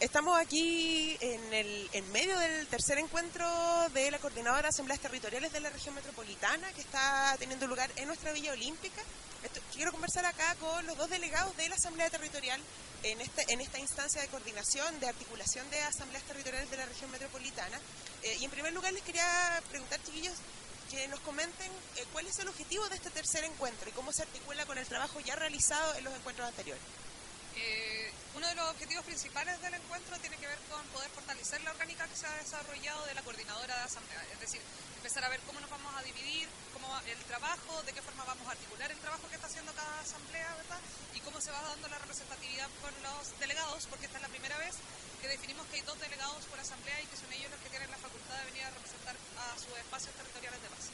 Estamos aquí en, el, en medio del tercer encuentro de la Coordinadora de Asambleas Territoriales de la Región Metropolitana que está teniendo lugar en nuestra Villa Olímpica. Quiero conversar acá con los dos delegados de la Asamblea Territorial en, este, en esta instancia de coordinación, de articulación de asambleas territoriales de la Región Metropolitana. Eh, y en primer lugar les quería preguntar, chiquillos, que nos comenten eh, cuál es el objetivo de este tercer encuentro y cómo se articula con el trabajo ya realizado en los encuentros anteriores. Eh, uno de los objetivos principales del encuentro tiene que ver con poder fortalecer la orgánica que se ha desarrollado de la coordinadora de asamblea, es decir, empezar a ver cómo nos vamos a dividir, cómo el trabajo, de qué forma vamos a articular el trabajo que está haciendo cada asamblea, ¿verdad? Y cómo se va dando la representatividad con los delegados, porque esta es la primera vez que definimos que hay dos delegados por asamblea y que son ellos los que tienen la facultad de venir a representar a sus espacios territoriales de base.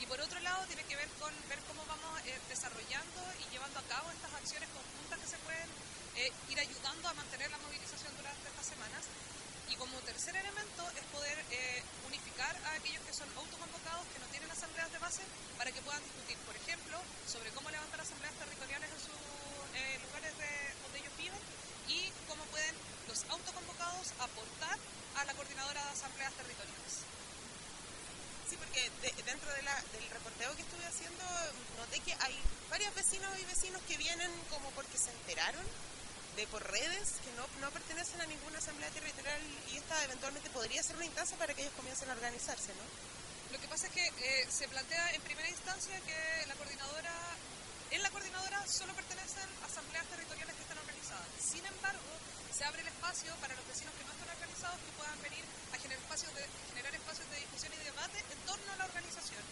Y por otro lado, tiene que ver con ver cómo vamos eh, desarrollando y llevando a cabo estas acciones conjuntas que se pueden eh, ir ayudando a mantener la movilización durante estas semanas. Y como tercer elemento es poder eh, unificar a aquellos que son autoconvocados, que no tienen asambleas de base, para que puedan discutir, por ejemplo, sobre cómo levantar asambleas territoriales en sus eh, lugares de- donde ellos viven y cómo pueden los autoconvocados aportar a la coordinadora de asambleas territoriales. Sí, porque de- dentro de la- del reporteo que estuve haciendo noté que hay varios vecinos y vecinos que vienen como porque se enteraron de por redes que no, no pertenecen a ninguna asamblea territorial y esta eventualmente podría ser una instancia para que ellos comiencen a organizarse, ¿no? Lo que pasa es que eh, se plantea en primera instancia que la coordinadora, en la coordinadora solo pertenecen asambleas territoriales que están organizadas. Sin embargo, se abre el espacio para los vecinos que no están organizados que puedan venir a generar espacios de, generar espacios de discusión y debate en torno a la organización.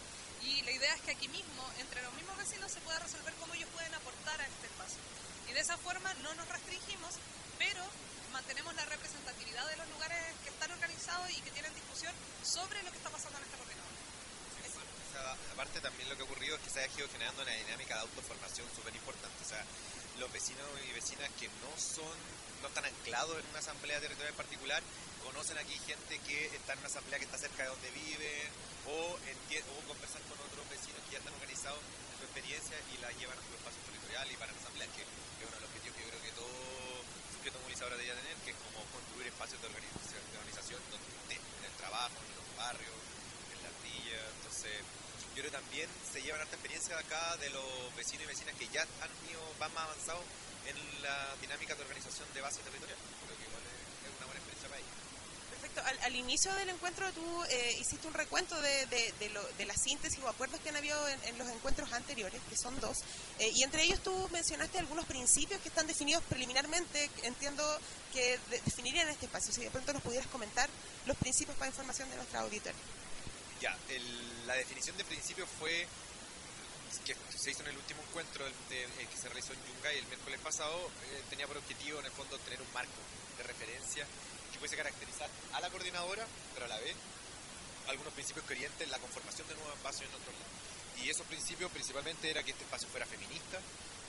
Y la idea es que aquí mismo, entre los mismos vecinos, se pueda resolver cómo ellos pueden aportar a este espacio. Y de esa forma no nos restringimos, pero mantenemos la representatividad de los lugares que están organizados y que tienen discusión sobre lo que está pasando en esta coordinadora. Aparte también lo que ha ocurrido es que se ha ido generando una dinámica de autoformación súper importante. O sea, los vecinos y vecinas que no son, no están anclados en una asamblea territorial en particular, conocen aquí gente que está en una asamblea que está cerca de donde viven, o, o conversan con otros vecinos que ya están organizados en su experiencia y la llevan a su espacio territorial y para la asamblea, que es uno de los objetivos que yo creo que todo sujeto movilizador debería tener, que es como construir espacios de organización, de organización donde en el trabajo, en los barrios, en la ardilla. Entonces, yo creo que también se llevan harta experiencia de acá de los vecinos y vecinas que ya han ido, van más avanzados en la dinámica de organización de base territorial. Creo que igual es una buena experiencia para ellos. Perfecto. Al, al inicio del encuentro tú eh, hiciste un recuento de, de, de, lo- de la síntesis o acuerdos que han habido en, en los encuentros anteriores, que son dos, eh, y entre ellos tú mencionaste algunos principios que están definidos preliminarmente, entiendo que de- definirían este espacio. Si de pronto nos pudieras comentar los principios para información de nuestra auditoría. Ya, el- la definición de principio fue que se hizo en el último encuentro el, de- el que se realizó en Yungay el miércoles pasado, eh, tenía por objetivo en el fondo tener un marco de referencia pudiese caracterizar a la coordinadora, pero a la vez algunos principios que orienten la conformación de nuevos espacios en otros lados. Y esos principios principalmente era que este espacio fuera feminista,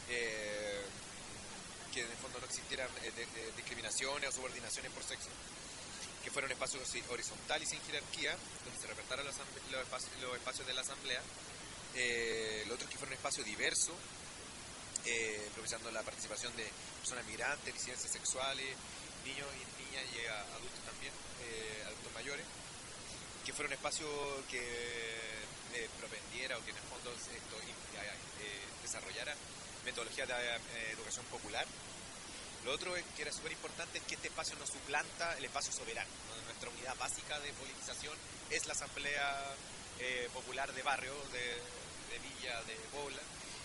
eh, que en el fondo no existieran eh, de- de- discriminaciones o subordinaciones por sexo, que fuera un espacio horizontal y sin jerarquía, donde se respetaran los, los los espacios de la asamblea. Eh, lo otro que fuera un espacio diverso, eh, propiciando la participación de personas migrantes, disidencias sexuales, niños y niñas y a- adultos también, eh, adultos mayores, que fuera un espacio que eh, propendiera o que en el fondo esto, eh, desarrollara metodologías de eh, educación popular. Lo otro es, que era súper importante es que este espacio no suplanta el espacio soberano. ¿no? Nuestra unidad básica de politización es la Asamblea eh, Popular de Barrio, de, de Villa, de Pobla,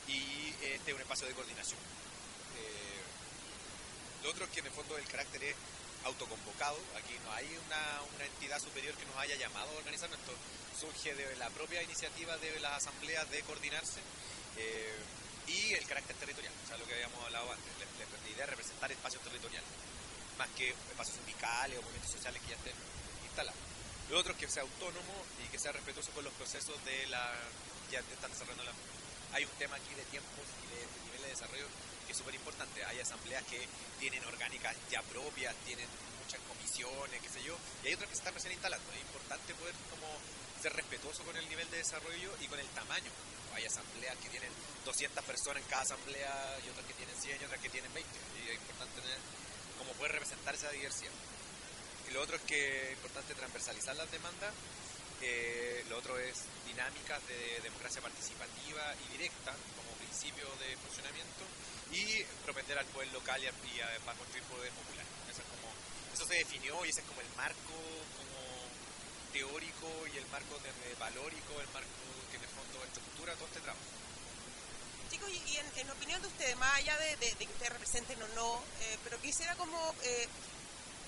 y este es un espacio de coordinación. Eh, lo otro es que en el fondo el carácter es autoconvocado, aquí no hay una, entidad superior que nos haya llamado a organizar, esto surge de la propia iniciativa de las asambleas de coordinarse eh, y el carácter territorial, o sea, lo que habíamos hablado antes, la idea de representar espacios territoriales, más que espacios sindicales o movimientos sociales que ya estén instalados. Lo otro es que sea autónomo y que sea respetuoso con los procesos de la ya están desarrollando la hay un tema aquí de tiempos y de, de nivel de desarrollo que es súper importante. Hay asambleas que tienen orgánicas ya propias, tienen muchas comisiones, qué sé yo, y hay otras que se están recién instalando. Es importante poder como ser respetuoso con el nivel de desarrollo y con el tamaño. Hay asambleas que tienen 200 personas en cada asamblea y otras que tienen 100 y otras que tienen 20. Y es importante tener como poder representar esa diversidad. Y lo otro es que es importante transversalizar las demandas. Eh, lo otro es dinámicas de democracia participativa y directa como principio de funcionamiento y propender al poder local y, y a- para construir poder popular. Eso, es como, eso se definió y ese es como el marco como teórico y el marco de, de valórico, el marco que en el fondo estructura todo este trabajo. Chicos, y, y en, en opinión de ustedes, más allá de, de- de que ustedes representen o no, eh, pero quisiera como eh,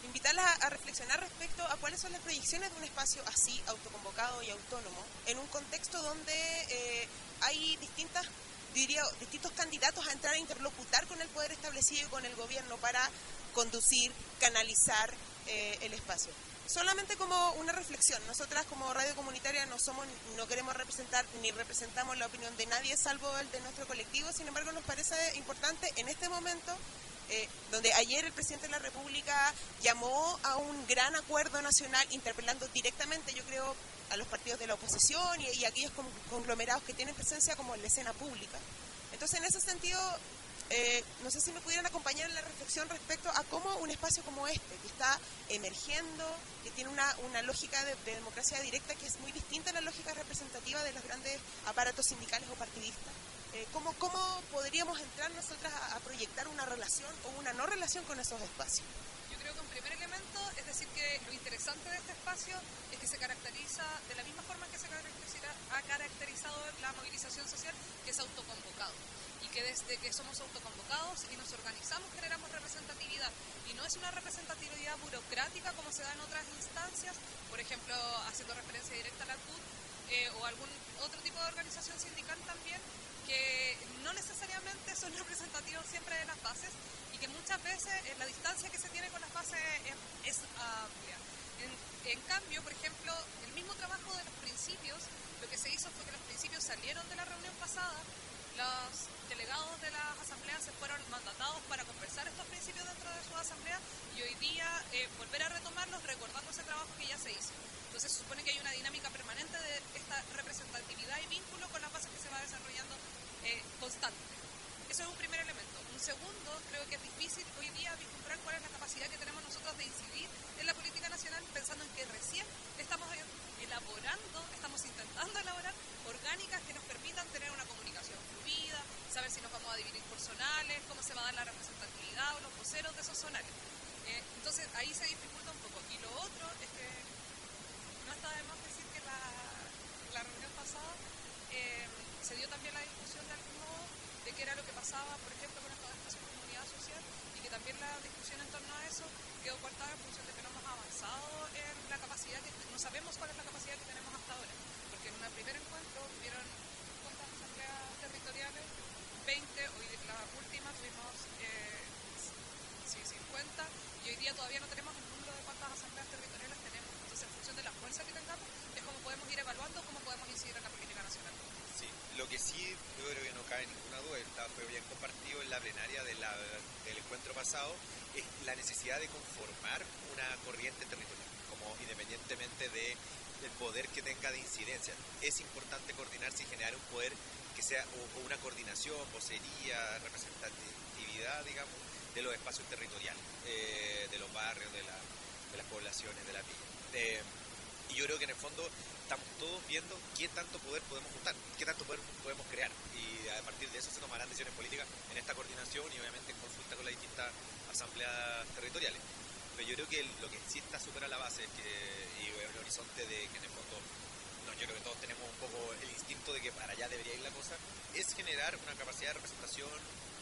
invitarlas a, reflexionar respecto a cuáles son las proyecciones de un espacio así, autoconvocado y autónomo, en un contexto donde eh, hay distintas, diría, distintos candidatos a entrar a interlocutar con el poder establecido y con el gobierno para conducir, canalizar eh, el espacio. Solamente como una reflexión, nosotras como radio comunitaria no somos, no queremos representar ni representamos la opinión de nadie salvo el de nuestro colectivo, sin embargo nos parece importante en este momento, eh, donde ayer el presidente de la República llamó a un gran acuerdo nacional interpelando directamente, yo creo, a los partidos de la oposición y, y aquellos con- conglomerados que tienen presencia como en la escena pública. Entonces, en ese sentido, eh, no sé si me pudieran acompañar en la reflexión respecto a cómo un espacio como este, que está emergiendo, que tiene una, una lógica de, de democracia directa que es muy distinta a la lógica representativa de los grandes aparatos sindicales o partidistas, eh, ¿cómo, ¿cómo podríamos entrar nosotras a, proyectar una relación o una no relación con esos espacios? Yo creo que un primer elemento es decir que lo interesante de este espacio es que se caracteriza de la misma forma que se caracteriza- ha caracterizado la movilización social, que es autoconvocado. Y que desde que somos autoconvocados y nos organizamos generamos representatividad. Y no es una representatividad burocrática como se da en otras instancias, por ejemplo, haciendo referencia directa a la CUT eh, o algún otro tipo de organización sindical también, que no necesariamente son representativos siempre de las bases y que muchas veces eh, la distancia que se tiene con las bases es, es amplia. En, en cambio, por ejemplo, el mismo trabajo de los principios, lo que se hizo fue que los principios salieron de la reunión pasada, los delegados de las asambleas se fueron mandatados para conversar estos principios dentro de su asamblea y hoy día eh, volver a retomarlos recordando ese trabajo que ya se hizo. Entonces se supone que hay una dinámica permanente de esta representatividad y vínculo con las bases que se va desarrollando eh, constante. Eso es un primer elemento. Un segundo, creo que es difícil hoy día vislumbrar cuál es la capacidad que tenemos nosotros de incidir en la política nacional pensando en que recién estamos elaborando, estamos intentando elaborar orgánicas que nos permitan tener una comunicación fluida, saber si nos vamos a dividir por zonales, cómo se va a dar la representatividad o los voceros de esos zonales. Eh, entonces ahí se dificulta un poco. Y lo otro es que no está de más decir que la, la reunión pasada eh, se dio también la discusión de algún modo de qué era lo que pasaba, por ejemplo, con estos espacios de comunidad social y que también la discusión en torno a eso quedó cortada en función de que no hemos avanzado en la capacidad que no sabemos cuál es la capacidad que tenemos hasta ahora, porque en un primer encuentro tuvieron cuántas asambleas territoriales, 20, hoy la última tuvimos eh, sí, 50 y hoy día todavía no tenemos el número de cuántas asambleas territoriales tenemos. Entonces, en función de la fuerza que tengamos, es como podemos ir evaluando cómo podemos incidir en la política nacional. Sí, lo que sí yo creo que no cabe ninguna duda, está, fue bien compartido en la plenaria de la- del encuentro pasado, es la necesidad de conformar una corriente territorial, como independientemente de, del poder que tenga de incidencia. Es importante coordinarse y generar un poder que sea o una coordinación, vocería, representatividad, digamos, de los espacios territoriales, eh, de los barrios, de, la- de las poblaciones, de la villa. Eh, y yo creo que en el fondo estamos todos viendo qué tanto poder podemos juntar, qué tanto poder podemos crear. Y a partir de eso se tomarán decisiones políticas en esta coordinación y obviamente en consulta con las distintas asambleas territoriales. Pero yo creo que lo que sí está súper la base y el horizonte de que en el fondo, no, yo creo que todos tenemos un poco el instinto de que para allá debería ir la cosa, es generar una capacidad de representación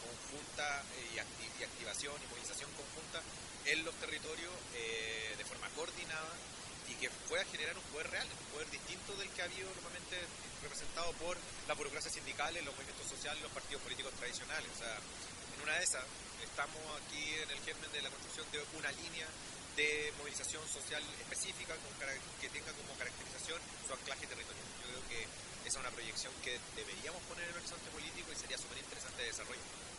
conjunta eh, y, acti- y activación y movilización conjunta en los territorios eh, de forma coordinada que pueda generar un poder real, un poder distinto del que ha habido normalmente representado por las burocracias sindicales, los movimientos sociales, los partidos políticos tradicionales. O sea, en una de esas estamos aquí en el germen de la construcción de una línea de movilización social específica con que tenga como caracterización su anclaje territorial. Yo creo que esa es una proyección que deberíamos poner en el horizonte político y sería súper interesante de desarrollo.